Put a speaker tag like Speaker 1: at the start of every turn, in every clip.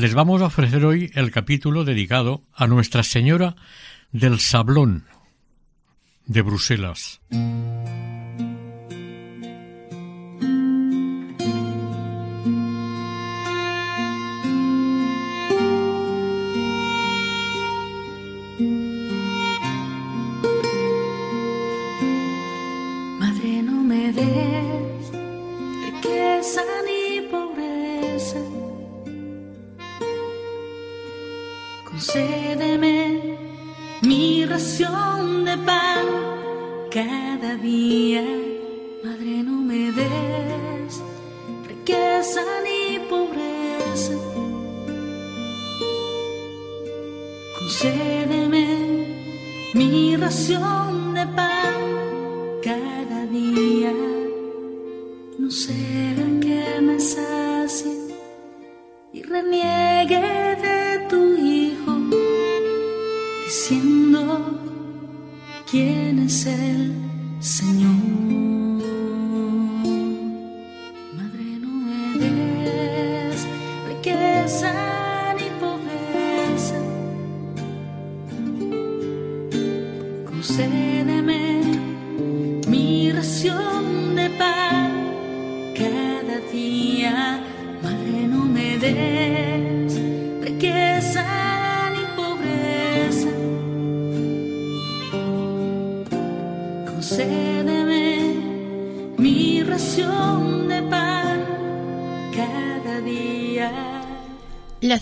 Speaker 1: Les vamos a ofrecer hoy el capítulo dedicado a Nuestra Señora del Sablón de Bruselas.
Speaker 2: Ración de pan cada día. Madre, no me des riqueza ni pobreza. Concédeme mi ración de pan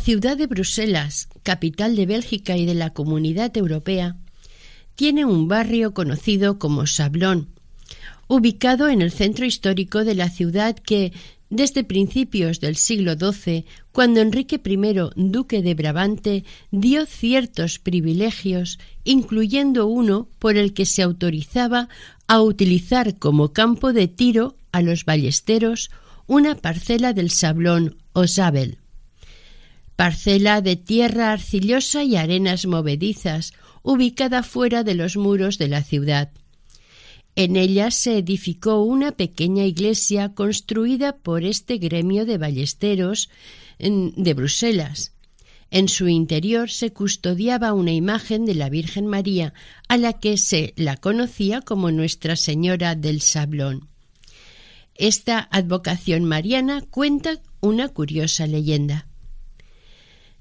Speaker 3: ciudad de Bruselas, capital de Bélgica y de la Comunidad Europea, tiene un barrio conocido como Sablón, ubicado en el centro histórico de la ciudad que, desde principios del siglo XII, cuando Enrique I, duque de Brabante, dio ciertos privilegios, incluyendo uno por el que se autorizaba a utilizar como campo de tiro a los ballesteros una parcela del Sablón o Sabel parcela de tierra arcillosa y arenas movedizas, ubicada fuera de los muros de la ciudad. En ella se edificó una pequeña iglesia construida por este gremio de ballesteros de Bruselas. En su interior se custodiaba una imagen de la Virgen María, a la que se la conocía como Nuestra Señora del Sablón. Esta advocación mariana cuenta una curiosa leyenda.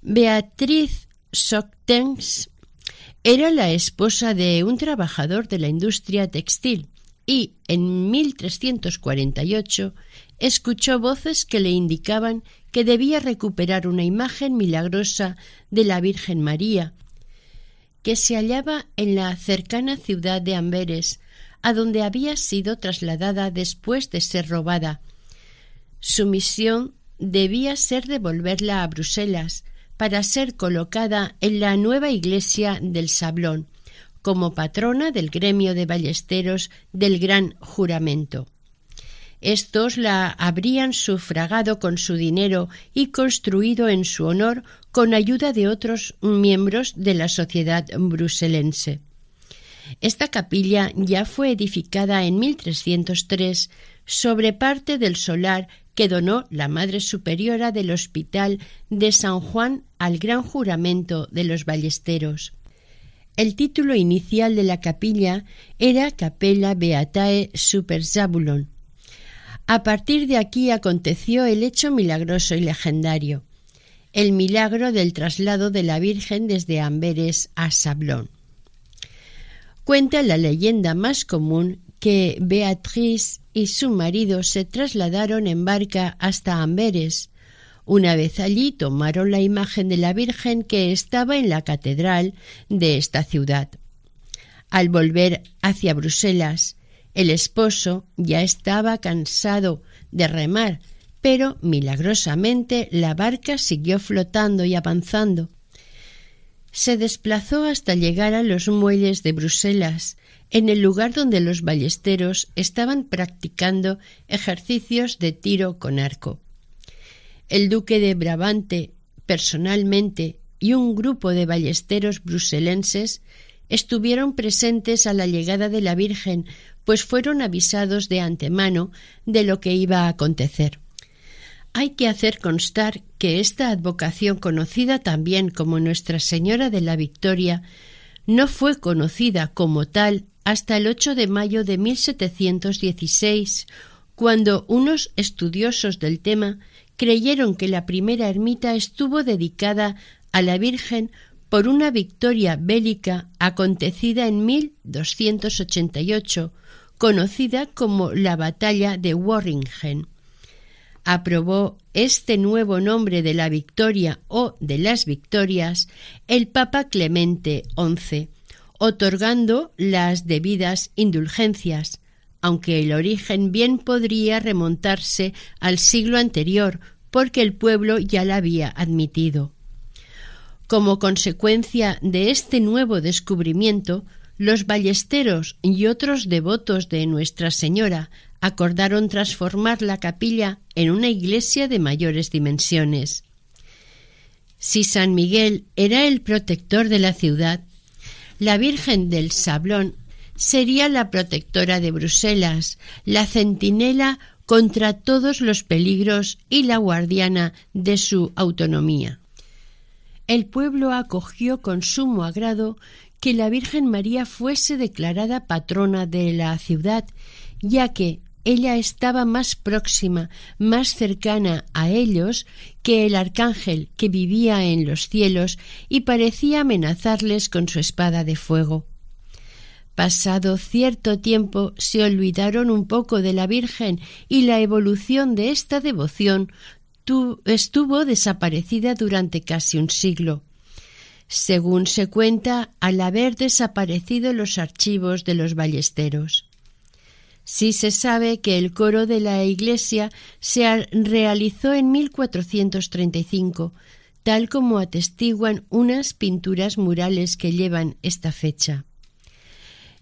Speaker 3: Beatriz Soctens era la esposa de un trabajador de la industria textil y en 1348 escuchó voces que le indicaban que debía recuperar una imagen milagrosa de la Virgen María, que se hallaba en la cercana ciudad de Amberes, a donde había sido trasladada después de ser robada. Su misión debía ser devolverla a Bruselas para ser colocada en la nueva iglesia del Sablón, como patrona del gremio de ballesteros del Gran Juramento. Estos la habrían sufragado con su dinero y construido en su honor con ayuda de otros miembros de la sociedad bruselense. Esta capilla ya fue edificada en 1303 sobre parte del solar que donó la Madre Superiora del Hospital de San Juan al Gran Juramento de los Ballesteros. El título inicial de la capilla era Capella Beatae Super Zabulon. A partir de aquí aconteció el hecho milagroso y legendario, el milagro del traslado de la Virgen desde Amberes a Sablón. Cuenta la leyenda más común que Beatriz y su marido se trasladaron en barca hasta Amberes. Una vez allí tomaron la imagen de la Virgen que estaba en la catedral de esta ciudad. Al volver hacia Bruselas, el esposo ya estaba cansado de remar, pero milagrosamente la barca siguió flotando y avanzando. Se desplazó hasta llegar a los muelles de Bruselas, en el lugar donde los ballesteros estaban practicando ejercicios de tiro con arco. El duque de Brabante, personalmente, y un grupo de ballesteros bruselenses estuvieron presentes a la llegada de la Virgen, pues fueron avisados de antemano de lo que iba a acontecer. Hay que hacer constar que esta advocación conocida también como Nuestra Señora de la Victoria no fue conocida como tal hasta el 8 de mayo de 1716, cuando unos estudiosos del tema creyeron que la primera ermita estuvo dedicada a la Virgen por una victoria bélica acontecida en 1288, conocida como la Batalla de Warringen. Aprobó este nuevo nombre de la victoria o de las victorias el Papa Clemente XI, otorgando las debidas indulgencias, aunque el origen bien podría remontarse al siglo anterior, porque el pueblo ya la había admitido. Como consecuencia de este nuevo descubrimiento, los ballesteros y otros devotos de Nuestra Señora acordaron transformar la capilla en una iglesia de mayores dimensiones. Si San Miguel era el protector de la ciudad, la Virgen del Sablón sería la protectora de Bruselas, la centinela contra todos los peligros y la guardiana de su autonomía. El pueblo acogió con sumo agrado que la Virgen María fuese declarada patrona de la ciudad, ya que ella estaba más próxima, más cercana a ellos que el arcángel que vivía en los cielos y parecía amenazarles con su espada de fuego. Pasado cierto tiempo se olvidaron un poco de la Virgen y la evolución de esta devoción estuvo desaparecida durante casi un siglo. Según se cuenta, al haber desaparecido los archivos de los ballesteros. Sí se sabe que el coro de la iglesia se realizó en 1435, tal como atestiguan unas pinturas murales que llevan esta fecha.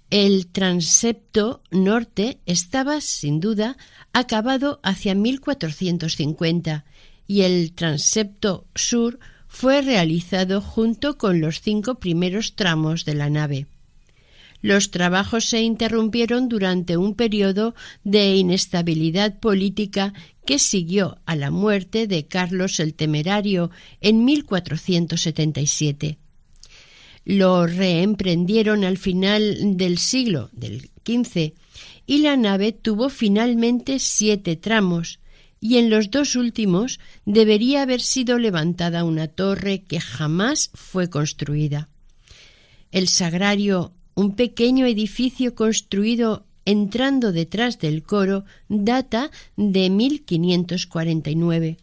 Speaker 3: El transepto norte estaba, sin duda, acabado hacia 1450 y el transepto sur fue realizado junto con los cinco primeros tramos de la nave. Los trabajos se interrumpieron durante un periodo de inestabilidad política que siguió a la muerte de Carlos el Temerario en 1477. Lo reemprendieron al final del siglo del XV y la nave tuvo finalmente siete tramos, y en los dos últimos debería haber sido levantada una torre que jamás fue construida. El sagrario un pequeño edificio construido entrando detrás del coro data de 1549.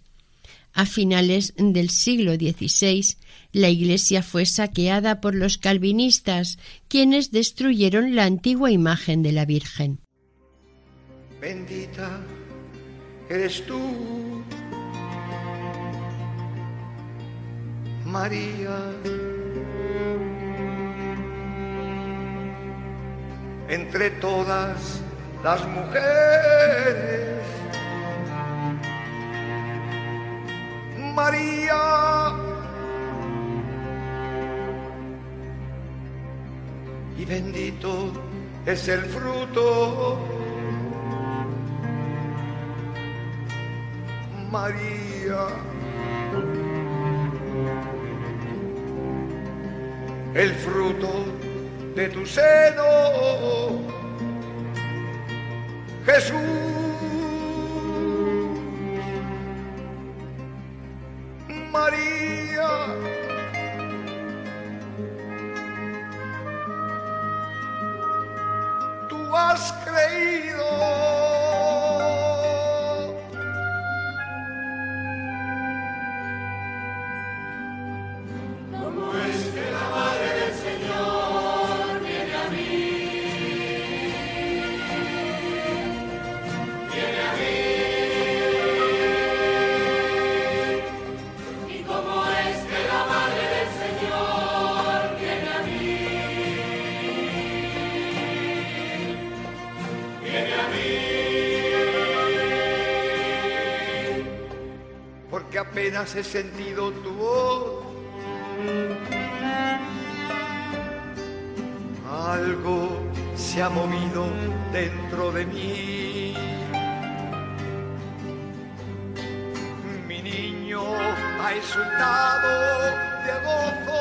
Speaker 3: A finales del siglo XVI, la iglesia fue saqueada por los calvinistas, quienes destruyeron la antigua imagen de la Virgen.
Speaker 4: Bendita eres tú, María entre todas las mujeres. María. Y bendito es el fruto. María. El fruto de tu seno, Jesús. María. Tú has creído. Apenas he sentido tu voz. Algo se ha movido dentro de mí. Mi niño ha exultado de gozo.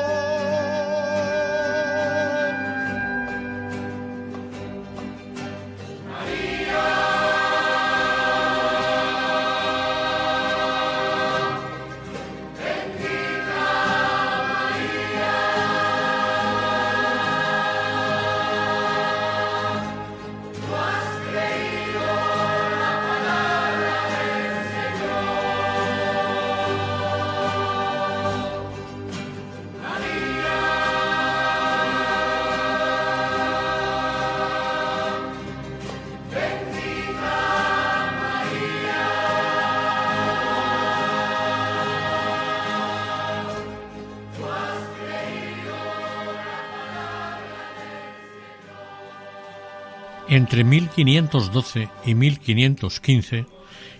Speaker 1: Entre 1512 y 1515,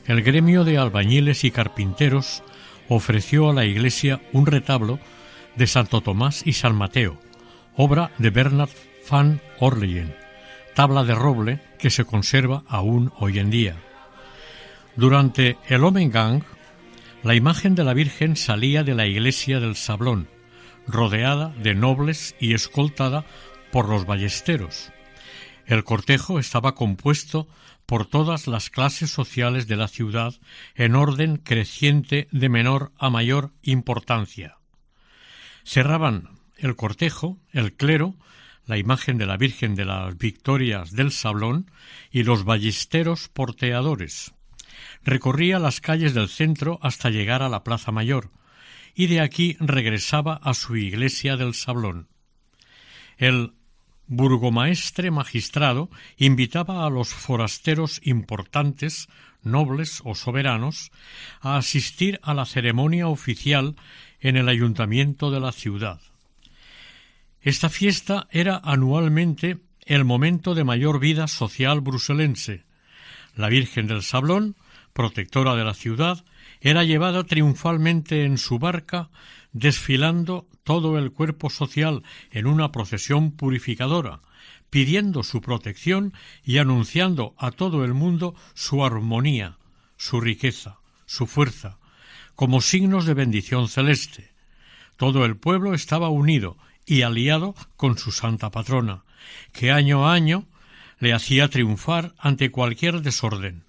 Speaker 1: el gremio de albañiles y carpinteros ofreció a la iglesia un retablo de Santo Tomás y San Mateo, obra de Bernard van Orleyen, tabla de roble que se conserva aún hoy en día. Durante el Omengang, la imagen de la Virgen salía de la iglesia del Sablón, rodeada de nobles y escoltada por los ballesteros. El cortejo estaba compuesto por todas las clases sociales de la ciudad en orden creciente de menor a mayor importancia. Cerraban el cortejo, el clero, la imagen de la Virgen de las Victorias del Sablón y los ballesteros porteadores. Recorría las calles del centro hasta llegar a la Plaza Mayor, y de aquí regresaba a su iglesia del Sablón. El burgomaestre magistrado invitaba a los forasteros importantes, nobles o soberanos, a asistir a la ceremonia oficial en el ayuntamiento de la ciudad. Esta fiesta era anualmente el momento de mayor vida social bruselense. La Virgen del Sablón, protectora de la ciudad, era llevada triunfalmente en su barca, desfilando todo el cuerpo social en una procesión purificadora, pidiendo su protección y anunciando a todo el mundo su armonía, su riqueza, su fuerza, como signos de bendición celeste. Todo el pueblo estaba unido y aliado con su santa patrona, que año a año le hacía triunfar ante cualquier desorden.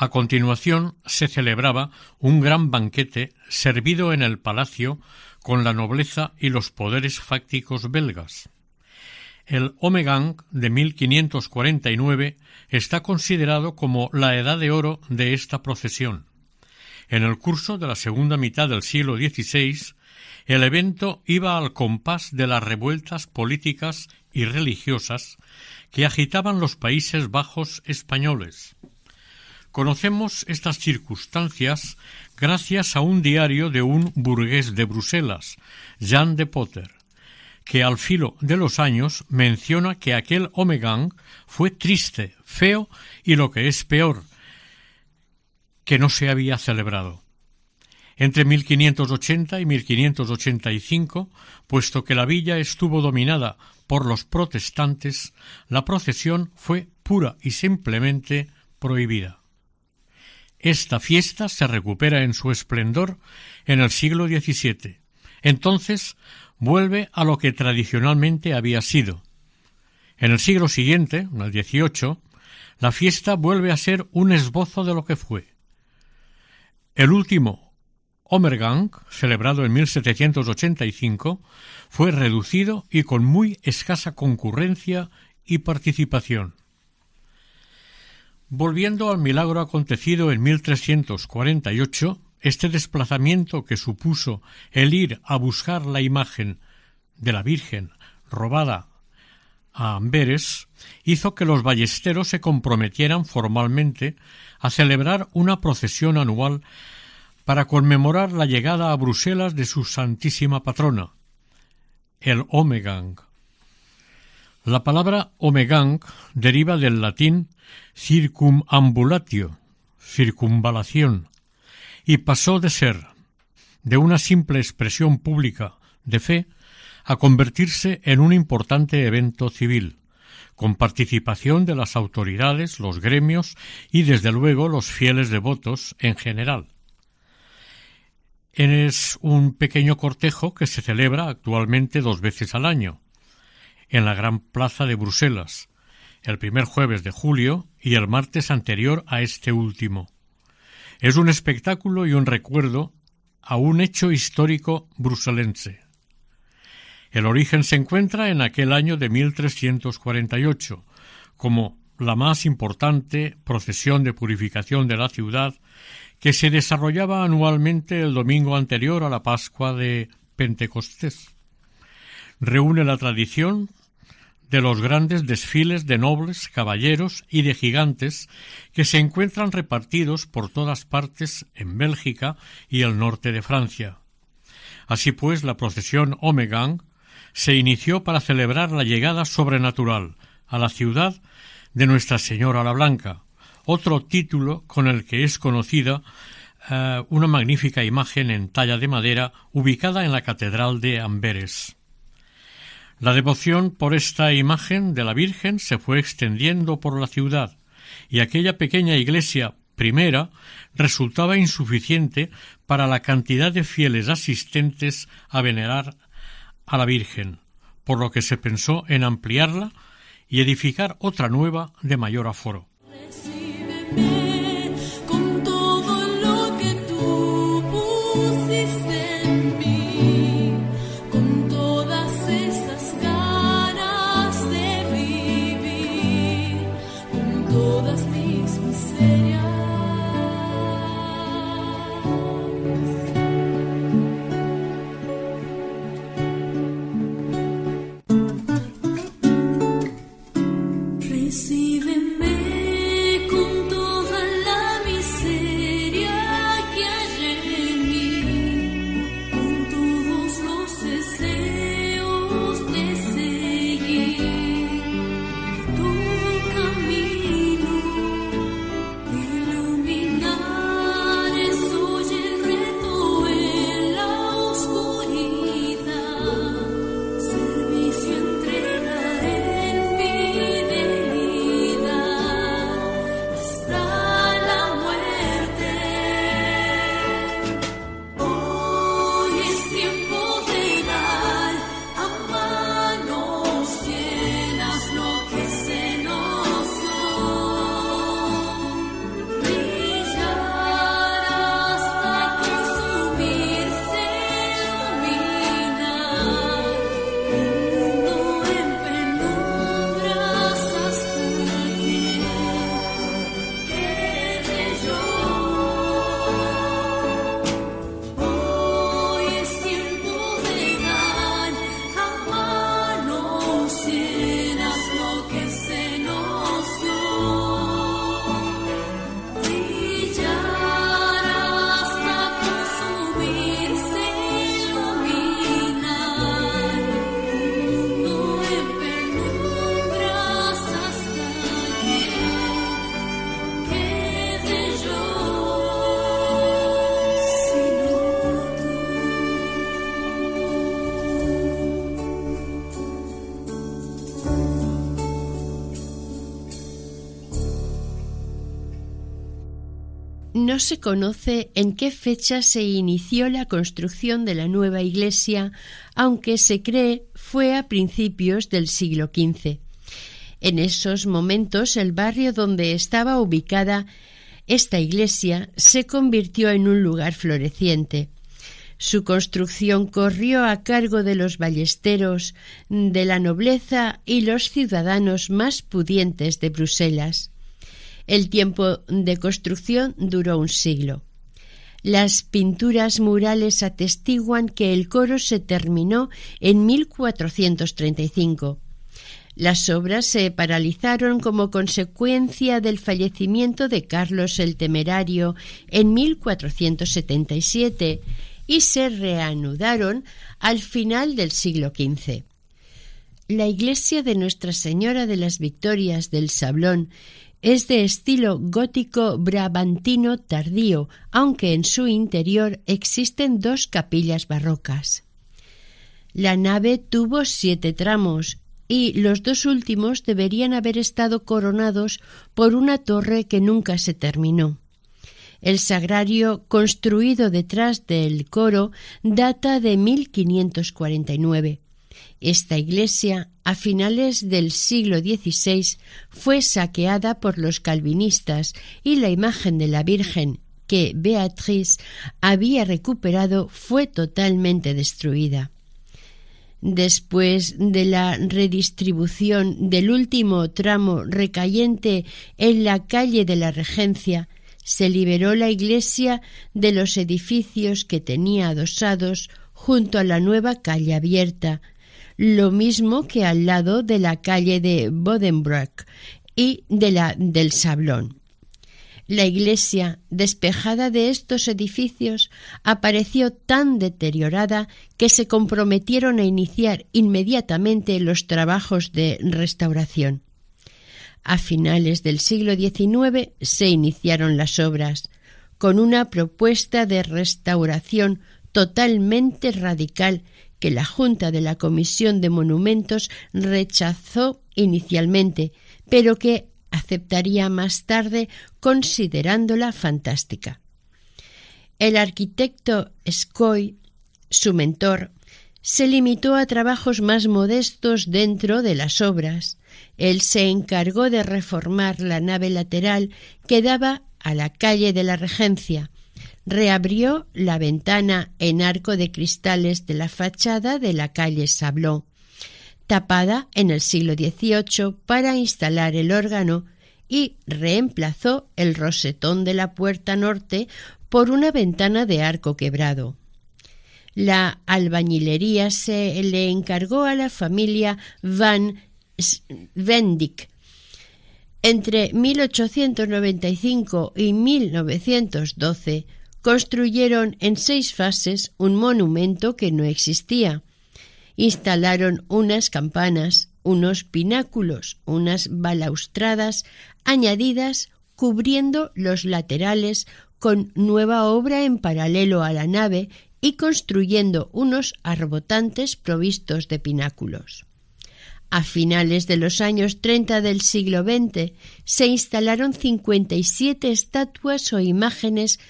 Speaker 1: A continuación se celebraba un gran banquete servido en el palacio con la nobleza y los poderes fácticos belgas. El Omegang de 1549 está considerado como la edad de oro de esta procesión. En el curso de la segunda mitad del siglo XVI, el evento iba al compás de las revueltas políticas y religiosas que agitaban los Países Bajos españoles. Conocemos estas circunstancias gracias a un diario de un burgués de Bruselas, Jean de Potter, que al filo de los años menciona que aquel Omegang fue triste, feo y lo que es peor, que no se había celebrado. Entre 1580 y 1585, puesto que la villa estuvo dominada por los protestantes, la procesión fue pura y simplemente prohibida. Esta fiesta se recupera en su esplendor en el siglo XVII. Entonces vuelve a lo que tradicionalmente había sido. En el siglo siguiente, en el XVIII, la fiesta vuelve a ser un esbozo de lo que fue. El último Omergang, celebrado en 1785, fue reducido y con muy escasa concurrencia y participación. Volviendo al milagro acontecido en 1348, este desplazamiento que supuso el ir a buscar la imagen de la Virgen robada a Amberes hizo que los ballesteros se comprometieran formalmente a celebrar una procesión anual para conmemorar la llegada a Bruselas de su santísima patrona, el Omegang. La palabra Omegang deriva del latín circumambulatio, circunvalación, y pasó de ser de una simple expresión pública de fe a convertirse en un importante evento civil, con participación de las autoridades, los gremios y, desde luego, los fieles devotos en general. Es un pequeño cortejo que se celebra actualmente dos veces al año, en la Gran Plaza de Bruselas, el primer jueves de julio y el martes anterior a este último. Es un espectáculo y un recuerdo a un hecho histórico bruselense. El origen se encuentra en aquel año de 1348, como la más importante procesión de purificación de la ciudad que se desarrollaba anualmente el domingo anterior a la Pascua de Pentecostés. Reúne la tradición de los grandes desfiles de nobles, caballeros y de gigantes que se encuentran repartidos por todas partes en Bélgica y el norte de Francia. Así pues, la procesión Omegang se inició para celebrar la llegada sobrenatural a la ciudad de Nuestra Señora la Blanca, otro título con el que es conocida eh, una magnífica imagen en talla de madera ubicada en la Catedral de Amberes. La devoción por esta imagen de la Virgen se fue extendiendo por la ciudad, y aquella pequeña iglesia primera resultaba insuficiente para la cantidad de fieles asistentes a venerar a la Virgen, por lo que se pensó en ampliarla y edificar otra nueva de mayor aforo.
Speaker 3: Se conoce en qué fecha se inició la construcción de la nueva iglesia, aunque se cree fue a principios del siglo XV. En esos momentos el barrio donde estaba ubicada esta iglesia se convirtió en un lugar floreciente. Su construcción corrió a cargo de los ballesteros, de la nobleza y los ciudadanos más pudientes de Bruselas. El tiempo de construcción duró un siglo. Las pinturas murales atestiguan que el coro se terminó en 1435. Las obras se paralizaron como consecuencia del fallecimiento de Carlos el Temerario en 1477 y se reanudaron al final del siglo XV. La iglesia de Nuestra Señora de las Victorias del Sablón Es de estilo gótico brabantino tardío, aunque en su interior existen dos capillas barrocas. La nave tuvo siete tramos y los dos últimos deberían haber estado coronados por una torre que nunca se terminó. El sagrario construido detrás del coro data de 1549. Esta iglesia, a finales del siglo XVI, fue saqueada por los calvinistas y la imagen de la Virgen que Beatriz había recuperado fue totalmente destruida. Después de la redistribución del último tramo recayente en la calle de la Regencia, se liberó la iglesia de los edificios que tenía adosados junto a la nueva calle abierta, lo mismo que al lado de la calle de Bodenbrock y de la del Sablón. La iglesia, despejada de estos edificios, apareció tan deteriorada que se comprometieron a iniciar inmediatamente los trabajos de restauración. A finales del siglo XIX se iniciaron las obras, con una propuesta de restauración totalmente radical que la Junta de la Comisión de Monumentos rechazó inicialmente, pero que aceptaría más tarde considerándola fantástica. El arquitecto Scoy, su mentor, se limitó a trabajos más modestos dentro de las obras. Él se encargó de reformar la nave lateral que daba a la calle de la Regencia. Reabrió la ventana en arco de cristales de la fachada de la calle Sablón tapada en el siglo XVIII para instalar el órgano y reemplazó el rosetón de la puerta norte por una ventana de arco quebrado. La albañilería se le encargó a la familia Van Vendick. Entre 1895 y 1912 construyeron en seis fases un monumento que no existía instalaron unas campanas, unos pináculos, unas balaustradas añadidas cubriendo los laterales con nueva obra en paralelo a la nave y construyendo unos arbotantes provistos de pináculos. A finales de los años 30 del siglo XX se instalaron 57 estatuas o imágenes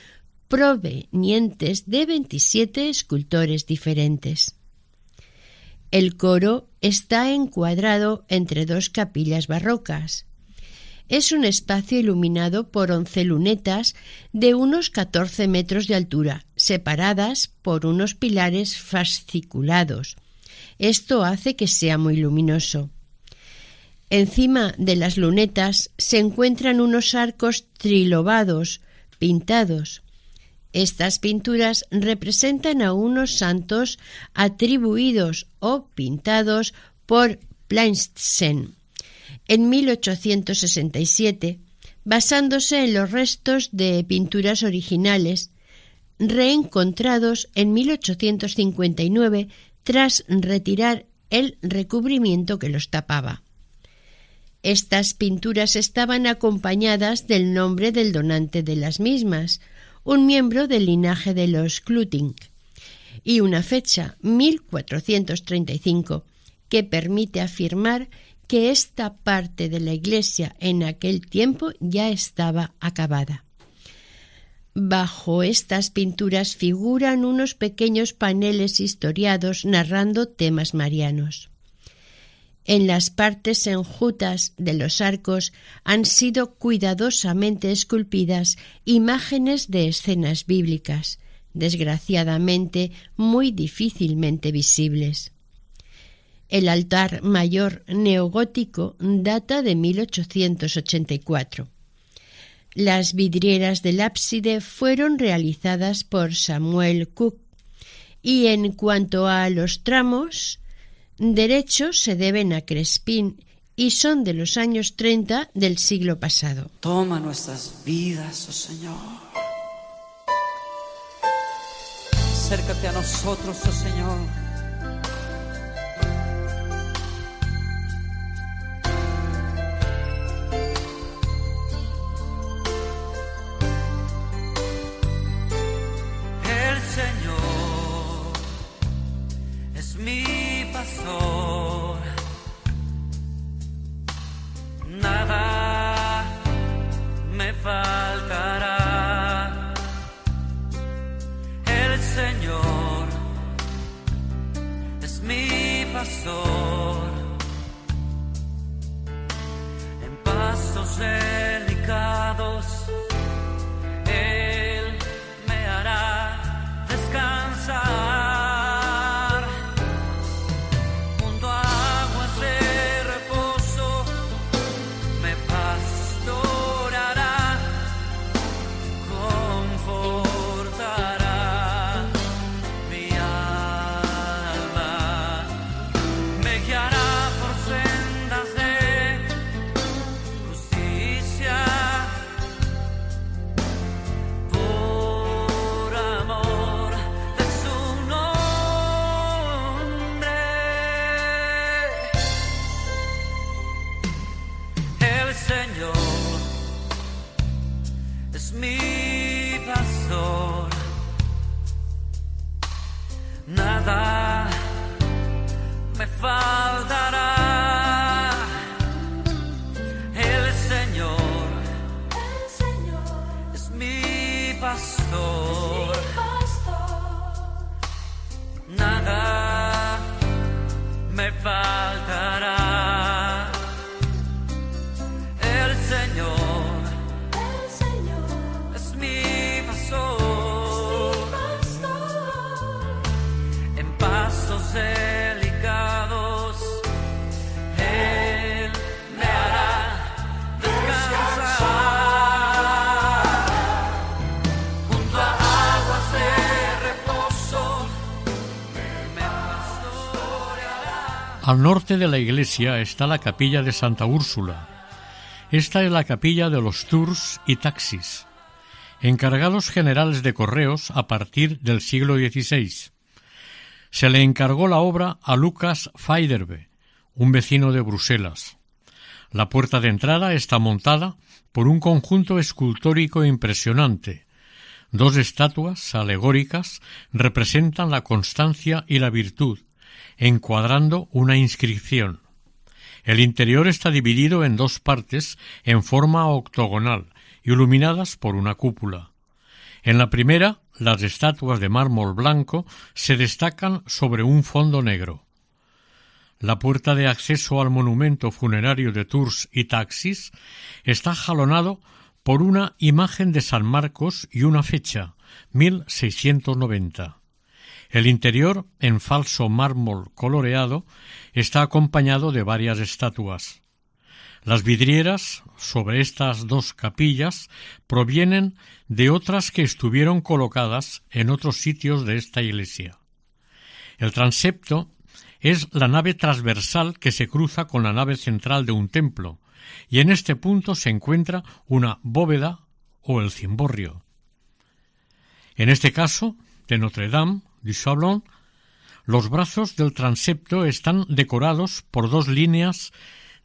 Speaker 3: provenientes de 27 escultores diferentes. El coro está encuadrado entre dos capillas barrocas. Es un espacio iluminado por once lunetas de unos catorce metros de altura, separadas por unos pilares fasciculados. Esto hace que sea muy luminoso. Encima de las lunetas se encuentran unos arcos trilobados, pintados. Estas pinturas representan a unos santos atribuidos o pintados por Plainsten en 1867, basándose en los restos de pinturas originales reencontrados en 1859 tras retirar el recubrimiento que los tapaba. Estas pinturas estaban acompañadas del nombre del donante de las mismas, un miembro del linaje de los Cluting, y una fecha, 1435, que permite afirmar que esta parte de la iglesia en aquel tiempo ya estaba acabada. Bajo estas pinturas figuran unos pequeños paneles historiados narrando temas marianos. En las partes enjutas de los arcos han sido cuidadosamente esculpidas imágenes de escenas bíblicas, desgraciadamente muy difícilmente visibles. El altar mayor neogótico data de 1884. Las vidrieras del ábside fueron realizadas por Samuel Cook y en cuanto a los tramos, derechos se deben a Crespín y son de los años 30 del siglo pasado.
Speaker 5: Toma nuestras vidas, oh Señor. Acércate a nosotros, oh Señor. pasó nada me faltará. El Señor es mi pastor.
Speaker 1: Al norte de la iglesia está la capilla de Santa Úrsula. Esta es la capilla de los tours y taxis, encargados generales de correos a partir del siglo XVI. Se le encargó la obra a Lucas Feiderbe, un vecino de Bruselas. La puerta de entrada está montada por un conjunto escultórico impresionante. Dos estatuas alegóricas representan la constancia y la virtud, encuadrando una inscripción. El interior está dividido en dos partes en forma octogonal, iluminadas por una cúpula. En la primera, las estatuas de mármol blanco se destacan sobre un fondo negro. La puerta de acceso al monumento funerario de Tours y Taxis está jalonado por una imagen de San Marcos y una fecha, 1690. El interior, en falso mármol coloreado, está acompañado de varias estatuas. Las vidrieras sobre estas dos capillas provienen de otras que estuvieron colocadas en otros sitios de esta iglesia. El transepto es la nave transversal que se cruza con la nave central de un templo, y en este punto se encuentra una bóveda o el cimborrio. En este caso, de Notre Dame los brazos del transepto están decorados por dos líneas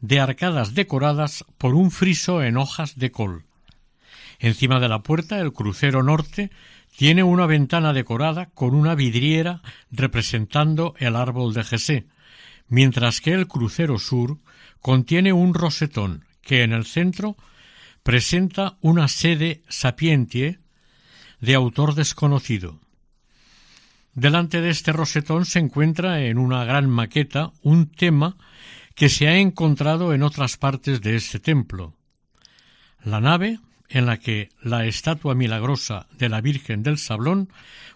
Speaker 1: de arcadas decoradas por un friso en hojas de col. Encima de la puerta el crucero norte tiene una ventana decorada con una vidriera representando el árbol de Jesé, mientras que el crucero sur contiene un rosetón que en el centro presenta una sede sapientie de autor desconocido. Delante de este rosetón se encuentra en una gran maqueta un tema que se ha encontrado en otras partes de este templo. La nave en la que la estatua milagrosa de la Virgen del Sablón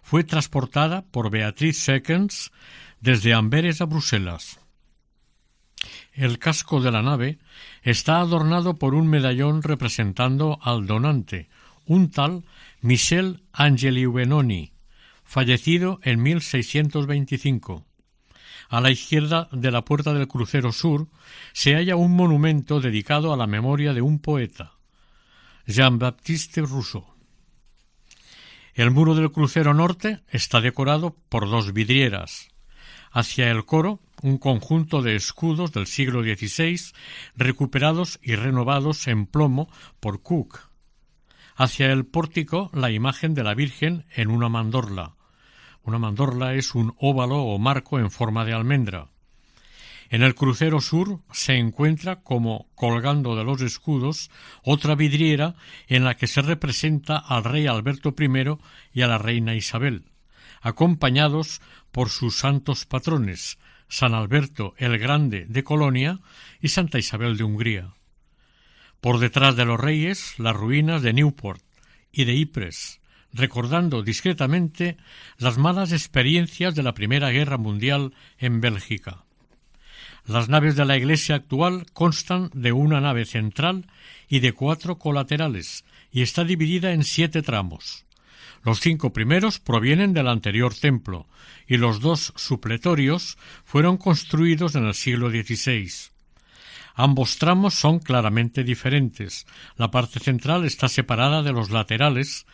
Speaker 1: fue transportada por Beatriz Seconds desde Amberes a Bruselas. El casco de la nave está adornado por un medallón representando al donante, un tal Michel Angeli Benoni, fallecido en 1625. A la izquierda de la puerta del crucero sur se halla un monumento dedicado a la memoria de un poeta, Jean-Baptiste Rousseau. El muro del crucero norte está decorado por dos vidrieras. Hacia el coro, un conjunto de escudos del siglo XVI recuperados y renovados en plomo por Cook. Hacia el pórtico, la imagen de la Virgen en una mandorla. Una mandorla es un óvalo o marco en forma de almendra. En el crucero sur se encuentra como colgando de los escudos otra vidriera en la que se representa al rey Alberto I y a la reina Isabel, acompañados por sus santos patrones, San Alberto el Grande de Colonia y Santa Isabel de Hungría. Por detrás de los reyes, las ruinas de Newport y de Ypres, recordando discretamente las malas experiencias de la Primera Guerra Mundial en Bélgica. Las naves de la iglesia actual constan de una nave central y de cuatro colaterales, y está dividida en siete tramos. Los cinco primeros provienen del anterior templo, y los dos supletorios fueron construidos en el siglo XVI. Ambos tramos son claramente diferentes. La parte central está separada de los laterales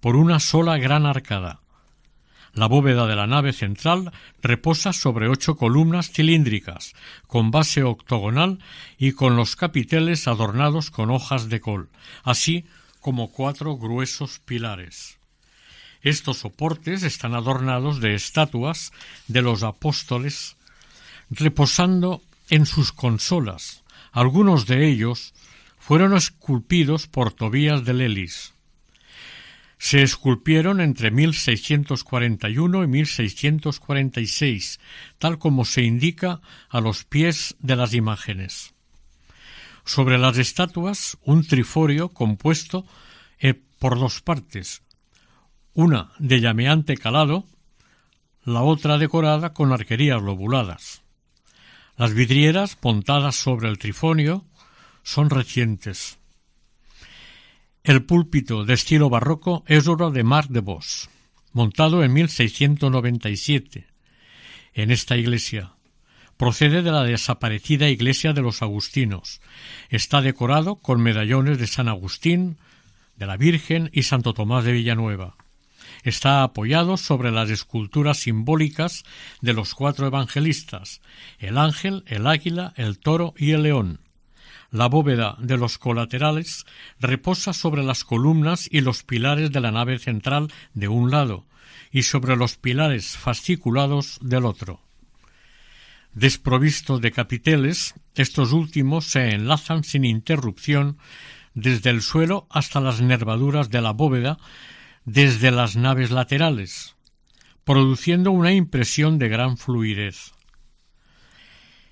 Speaker 1: por una sola gran arcada. La bóveda de la nave central reposa sobre ocho columnas cilíndricas, con base octogonal y con los capiteles adornados con hojas de col, así como cuatro gruesos pilares. Estos soportes están adornados de estatuas de los apóstoles reposando en sus consolas. Algunos de ellos fueron esculpidos por Tobías de Lelis se esculpieron entre 1641 y 1646, tal como se indica a los pies de las imágenes. Sobre las estatuas, un triforio compuesto eh, por dos partes, una de llameante calado, la otra decorada con arquerías lobuladas. Las vidrieras montadas sobre el trifonio son recientes. El púlpito de estilo barroco es obra de Marc de Vos, montado en 1697. En esta iglesia procede de la desaparecida iglesia de los agustinos. Está decorado con medallones de San Agustín, de la Virgen y Santo Tomás de Villanueva. Está apoyado sobre las esculturas simbólicas de los cuatro evangelistas, el ángel, el águila, el toro y el león. La bóveda de los colaterales reposa sobre las columnas y los pilares de la nave central de un lado y sobre los pilares fasciculados del otro. Desprovistos de capiteles, estos últimos se enlazan sin interrupción desde el suelo hasta las nervaduras de la bóveda desde las naves laterales, produciendo una impresión de gran fluidez.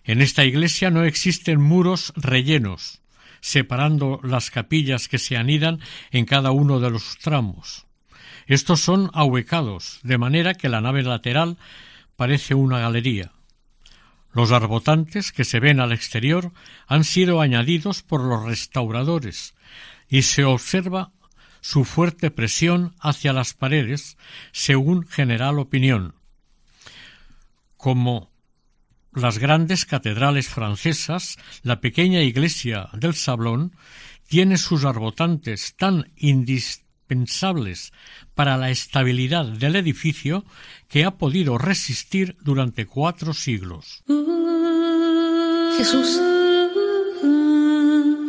Speaker 1: En esta iglesia no existen muros rellenos, separando las capillas que se anidan en cada uno de los tramos. Estos son ahuecados, de manera que la nave lateral parece una galería. Los arbotantes que se ven al exterior han sido añadidos por los restauradores y se observa su fuerte presión hacia las paredes, según general opinión. Como las grandes catedrales francesas, la pequeña iglesia del Sablón tiene sus arbotantes tan indispensables para la estabilidad del edificio que ha podido resistir durante cuatro siglos.
Speaker 2: Jesús,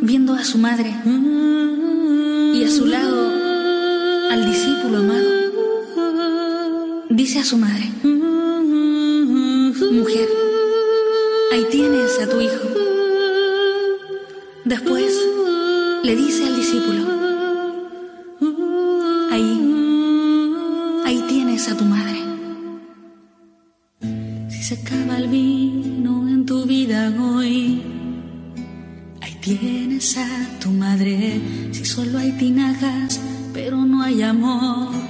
Speaker 2: viendo a su madre y a su lado al discípulo amado, dice a su madre, mujer, Ahí tienes a tu hijo. Después le dice al discípulo, ahí, ahí tienes a tu madre. Si se acaba el vino en tu vida hoy, ahí tienes a tu madre. Si solo hay tinajas, pero no hay amor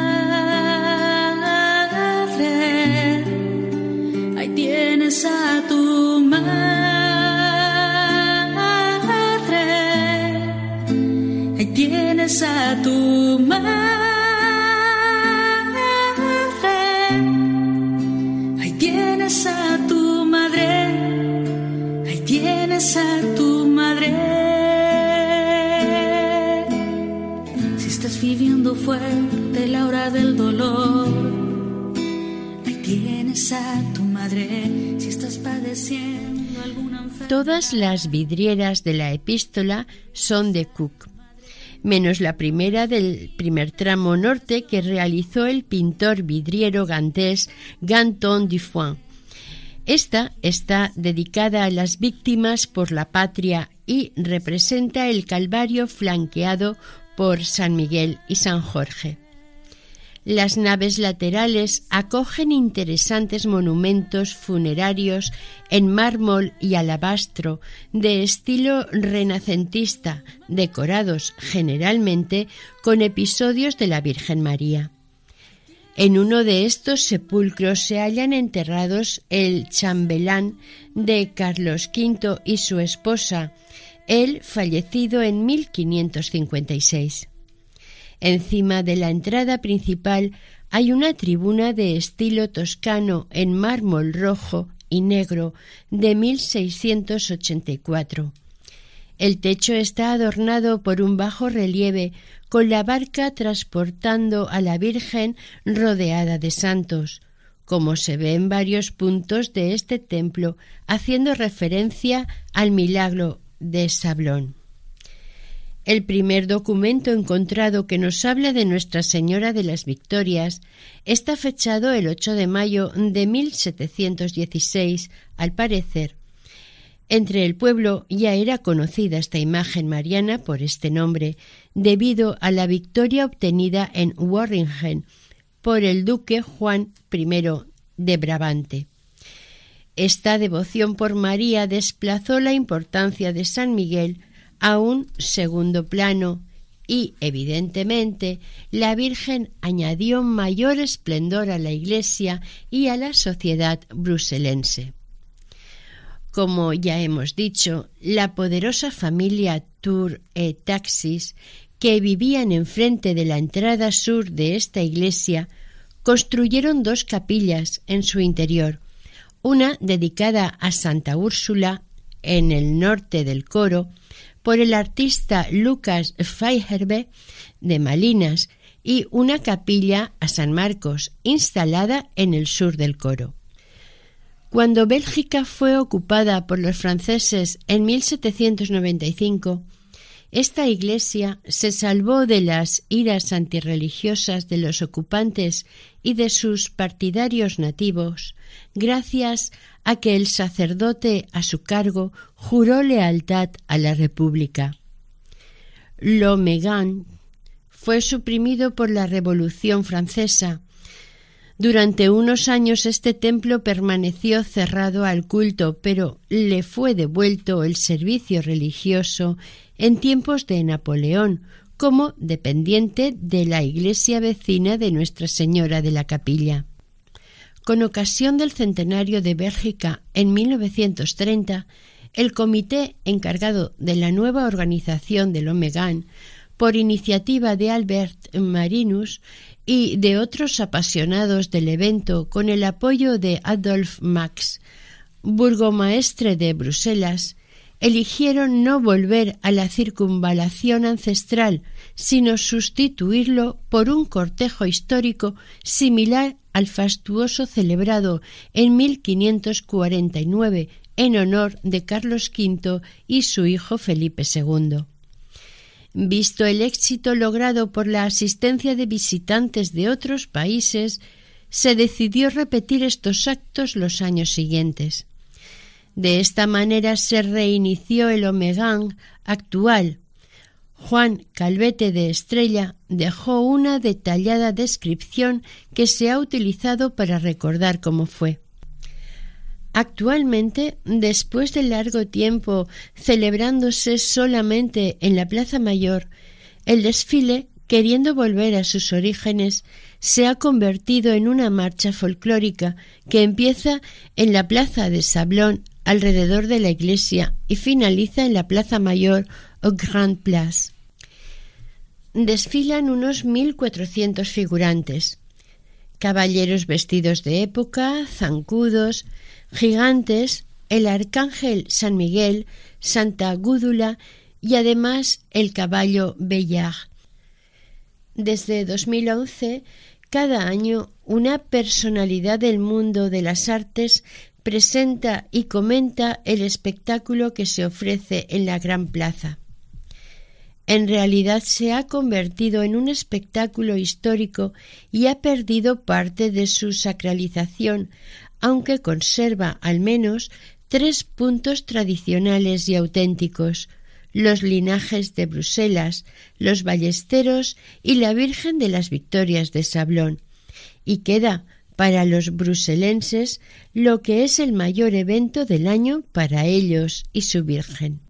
Speaker 3: Las vidrieras de la epístola son de Cook, menos la primera del primer tramo norte que realizó el pintor vidriero gantés Ganton Dufoin. Esta está dedicada a las víctimas por la patria y representa el Calvario flanqueado por San Miguel y San Jorge. Las naves laterales acogen interesantes monumentos funerarios en mármol y alabastro de estilo renacentista, decorados generalmente con episodios de la Virgen María. En uno de estos sepulcros se hallan enterrados el chambelán de Carlos V y su esposa, él fallecido en 1556. Encima de la entrada principal hay una tribuna de estilo toscano en mármol rojo y negro de 1684. El techo está adornado por un bajo relieve con la barca transportando a la Virgen rodeada de santos, como se ve en varios puntos de este templo, haciendo referencia al milagro de Sablón. El primer documento encontrado que nos habla de Nuestra Señora de las Victorias está fechado el 8 de mayo de 1716, al parecer. Entre el pueblo ya era conocida esta imagen mariana por este nombre, debido a la victoria obtenida en Warringen por el duque Juan I de Brabante. Esta devoción por María desplazó la importancia de San Miguel a un segundo plano y, evidentemente, la Virgen añadió mayor esplendor a la Iglesia y a la sociedad bruselense. Como ya hemos dicho, la poderosa familia Tour et Taxis, que vivían enfrente de la entrada sur de esta iglesia, construyeron dos capillas en su interior, una dedicada a Santa Úrsula en el norte del coro por el artista Lucas Feijerbe de Malinas y una capilla a San Marcos instalada en el sur del coro. Cuando Bélgica fue ocupada por los franceses en 1795, esta iglesia se salvó de las iras antirreligiosas de los ocupantes y de sus partidarios nativos, gracias a que el sacerdote a su cargo juró lealtad a la República. L'Omegan fue suprimido por la Revolución Francesa. Durante unos años este templo permaneció cerrado al culto, pero le fue devuelto el servicio religioso en tiempos de Napoleón, como dependiente de la iglesia vecina de Nuestra Señora de la Capilla. Con ocasión del centenario de Bélgica en 1930, el comité encargado de la nueva organización del Omegan, por iniciativa de Albert Marinus y de otros apasionados del evento con el apoyo de Adolf Max, burgomaestre de Bruselas, eligieron no volver a la circunvalación ancestral, sino sustituirlo por un cortejo histórico similar al fastuoso celebrado en 1549 en honor de Carlos V y su hijo Felipe II. Visto el éxito logrado por la asistencia de visitantes de otros países, se decidió repetir estos actos los años siguientes. De esta manera se reinició el Omegang actual. Juan Calvete de Estrella dejó una detallada descripción que se ha utilizado para recordar cómo fue. Actualmente, después de largo tiempo celebrándose solamente en la Plaza Mayor, el desfile, queriendo volver a sus orígenes, se ha convertido en una marcha folclórica que empieza en la Plaza de Sablón alrededor de la iglesia y finaliza en la Plaza Mayor o Grand Place. Desfilan unos 1.400 figurantes, caballeros vestidos de época, zancudos, gigantes, el arcángel San Miguel, Santa Gúdula y además el caballo Bellard. Desde 2011, cada año una personalidad del mundo de las artes presenta y comenta el espectáculo que se ofrece en la Gran Plaza. En realidad se ha convertido en un espectáculo histórico y ha perdido parte de su sacralización, aunque conserva al menos tres puntos tradicionales y auténticos los linajes de Bruselas, los ballesteros y la Virgen de las Victorias de Sablón, y queda para los bruselenses lo que es el mayor evento del año para ellos y su Virgen.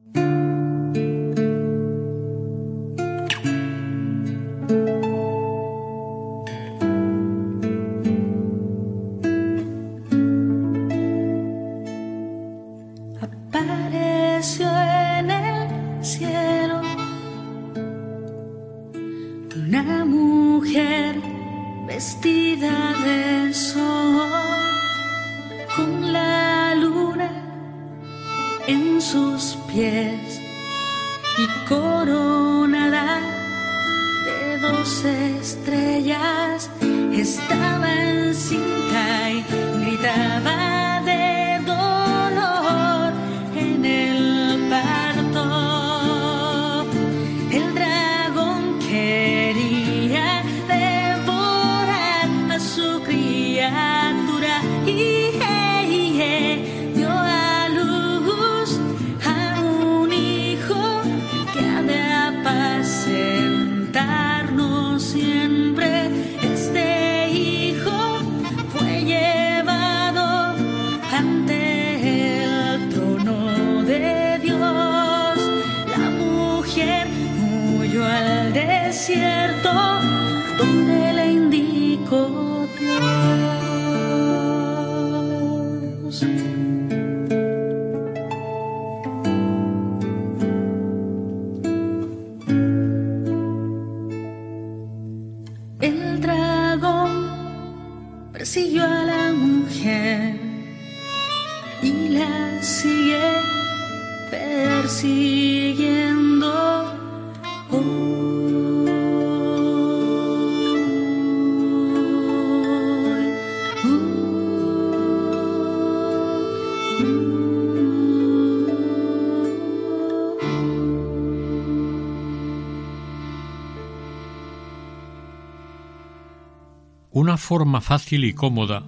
Speaker 1: Forma fácil y cómoda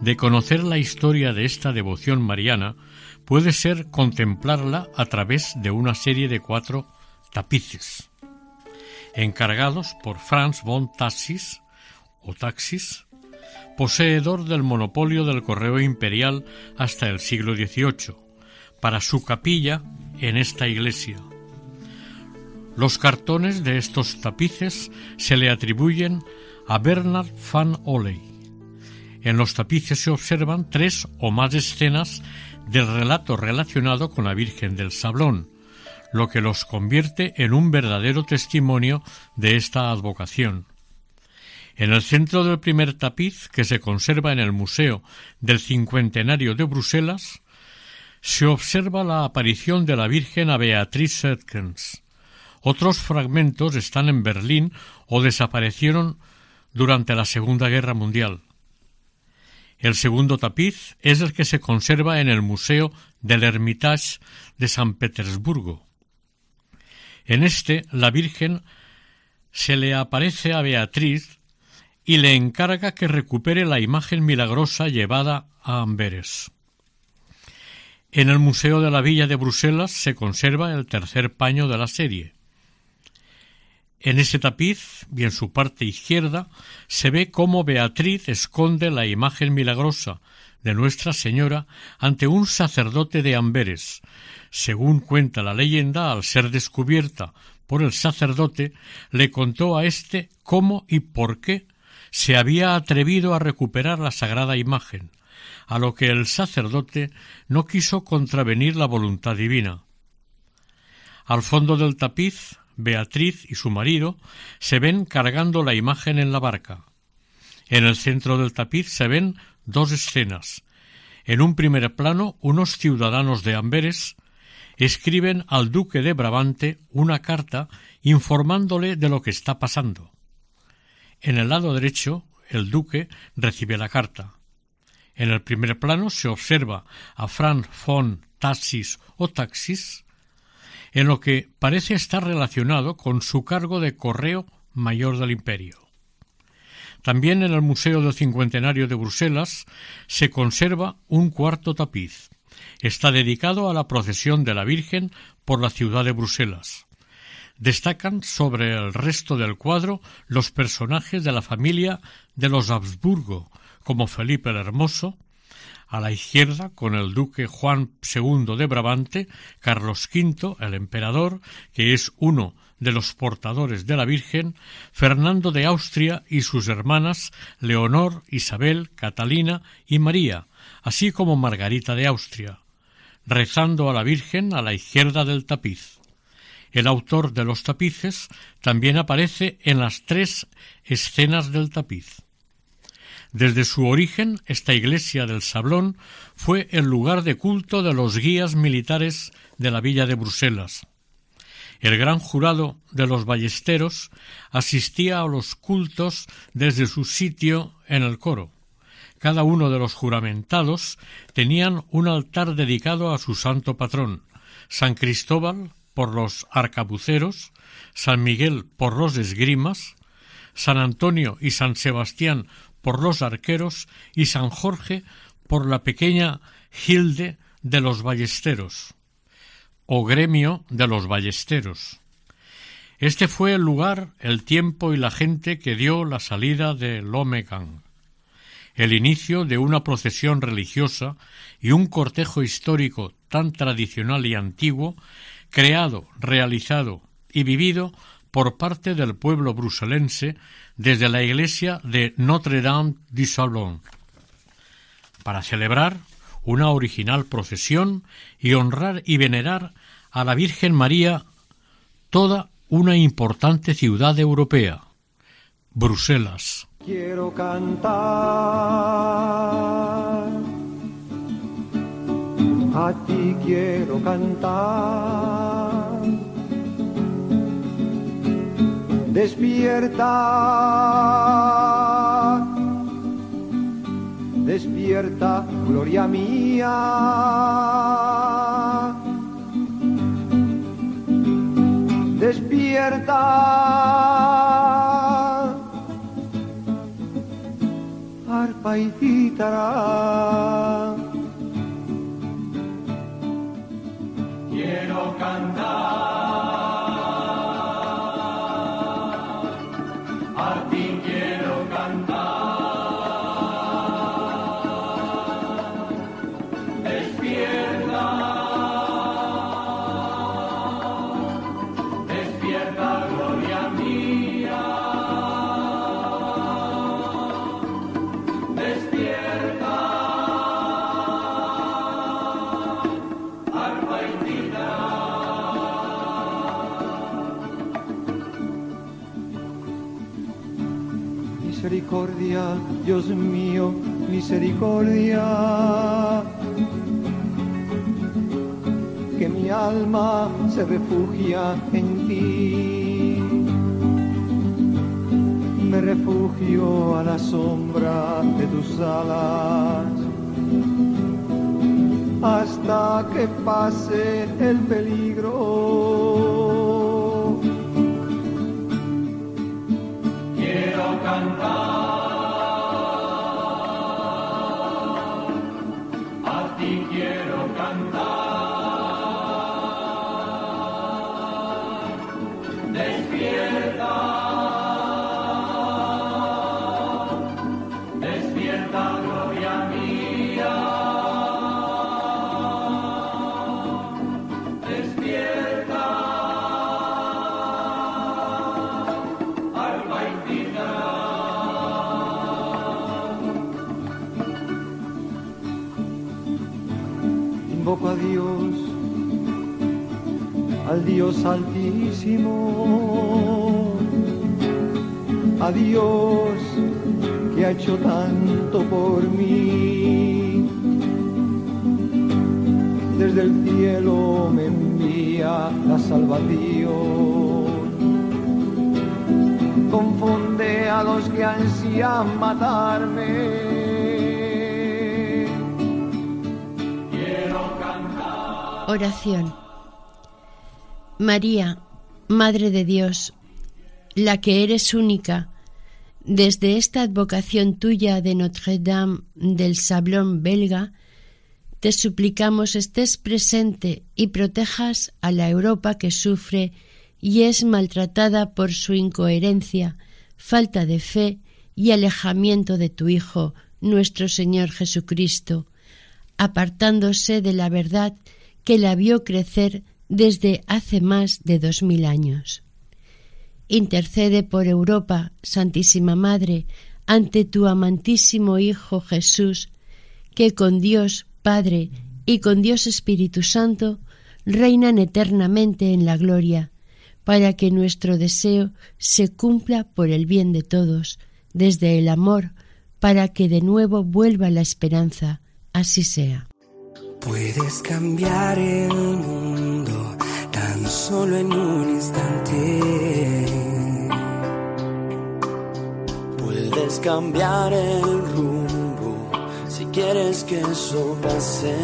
Speaker 1: de conocer la historia de esta devoción mariana puede ser contemplarla a través de una serie de cuatro tapices, encargados por Franz von Tassis o Taxis, poseedor del monopolio del correo imperial hasta el siglo XVIII, para su capilla en esta iglesia. Los cartones de estos tapices se le atribuyen a Bernard van Oley. En los tapices se observan tres o más escenas del relato relacionado con la Virgen del Sablón, lo que los convierte en un verdadero testimonio de esta advocación. En el centro del primer tapiz, que se conserva en el Museo del Cincuentenario de Bruselas, se observa la aparición de la Virgen a Beatriz Erkens. Otros fragmentos están en Berlín o desaparecieron durante la Segunda Guerra Mundial. El segundo tapiz es el que se conserva en el Museo del Hermitage de San Petersburgo. En este, la Virgen se le aparece a Beatriz y le encarga que recupere la imagen milagrosa llevada a Amberes. En el Museo de la Villa de Bruselas se conserva el tercer paño de la serie. En ese tapiz, y en su parte izquierda, se ve cómo Beatriz esconde la imagen milagrosa de Nuestra Señora ante un sacerdote de Amberes. Según cuenta la leyenda, al ser descubierta por el sacerdote, le contó a éste cómo y por qué se había atrevido a recuperar la sagrada imagen, a lo que el sacerdote no quiso contravenir la voluntad divina. Al fondo del tapiz Beatriz y su marido se ven cargando la imagen en la barca. En el centro del tapiz se ven dos escenas. En un primer plano, unos ciudadanos de Amberes escriben al duque de Brabante una carta informándole de lo que está pasando. En el lado derecho, el duque recibe la carta. En el primer plano se observa a Franz von Tassis o Taxis en lo que parece estar relacionado con su cargo de correo mayor del imperio. También en el Museo del Cincuentenario de Bruselas se conserva un cuarto tapiz. Está dedicado a la procesión de la Virgen por la ciudad de Bruselas. Destacan sobre el resto del cuadro los personajes de la familia de los Habsburgo, como Felipe el Hermoso, a la izquierda con el duque Juan II de Brabante, Carlos V, el emperador, que es uno de los portadores de la Virgen, Fernando de Austria y sus hermanas Leonor, Isabel, Catalina y María, así como Margarita de Austria, rezando a la Virgen a la izquierda del tapiz. El autor de los tapices también aparece en las tres escenas del tapiz. Desde su origen, esta iglesia del Sablón fue el lugar de culto de los guías militares de la villa de Bruselas. El gran jurado de los ballesteros asistía a los cultos desde su sitio en el coro. Cada uno de los juramentados tenían un altar dedicado a su santo patrón, San Cristóbal por los arcabuceros, San Miguel por los esgrimas, San Antonio y San Sebastián por los arqueros y San Jorge por la pequeña Gilde de los Ballesteros o gremio de los Ballesteros. Este fue el lugar, el tiempo y la gente que dio la salida de Lomegan, el inicio de una procesión religiosa y un cortejo histórico tan tradicional y antiguo, creado, realizado y vivido por parte del pueblo bruselense desde la iglesia de Notre-Dame du Salon, para celebrar una original procesión y honrar y venerar a la Virgen María toda una importante ciudad europea, Bruselas.
Speaker 4: Quiero cantar, a ti quiero cantar Despierta, despierta, gloria mía. Despierta. Arpa y cítara. Quiero cantar. Misericordia, Dios mío, misericordia. Que mi alma se refugia en ti. Me refugio a la sombra de tus alas hasta que pase el peligro Dios altísimo, a Dios que ha hecho tanto por mí. Desde el cielo me envía la salvación. Confunde a los que ansían matarme.
Speaker 3: Oración. María, Madre de Dios, la que eres única, desde esta advocación tuya de Notre-Dame del Sablón belga, te suplicamos estés presente y protejas a la Europa que sufre y es maltratada por su incoherencia, falta de fe y alejamiento de tu Hijo, nuestro Señor Jesucristo, apartándose de la verdad que la vio crecer desde hace más de dos mil años. Intercede por Europa, Santísima Madre, ante tu amantísimo Hijo Jesús, que con Dios Padre y con Dios Espíritu Santo reinan eternamente en la gloria, para que nuestro deseo se cumpla por el bien de todos, desde el amor, para que de nuevo vuelva la esperanza. Así sea.
Speaker 6: Puedes cambiar el mundo solo en un instante. Puedes cambiar el rumbo si quieres que eso pase.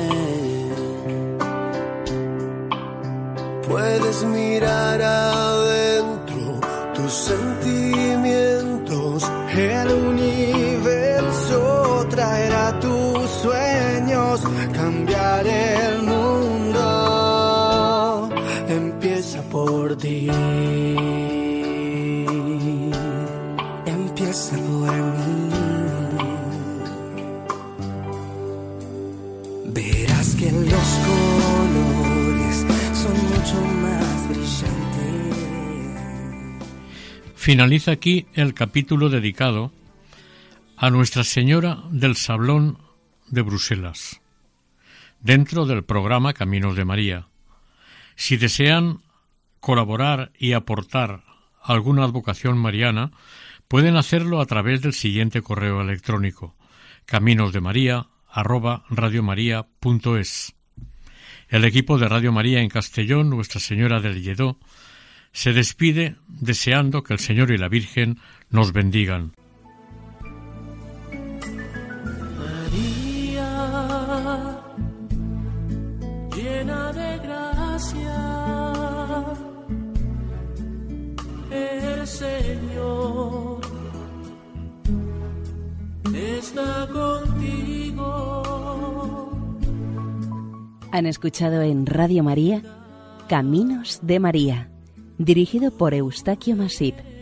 Speaker 6: Puedes mirar adentro tus sentimientos. El universo traerá tus sueños. Cambiar el
Speaker 1: Finaliza aquí el capítulo dedicado a Nuestra Señora del Sablón de Bruselas, dentro del programa Caminos de María. Si desean colaborar y aportar alguna advocación mariana, pueden hacerlo a través del siguiente correo electrónico caminosdemaria@radiomaria.es. El equipo de Radio María en Castellón, Nuestra Señora del Lledó, se despide deseando que el Señor y la Virgen nos bendigan.
Speaker 7: María, llena de gracia, el Señor está contigo.
Speaker 8: Han escuchado en Radio María Caminos de María, dirigido por Eustaquio Masip.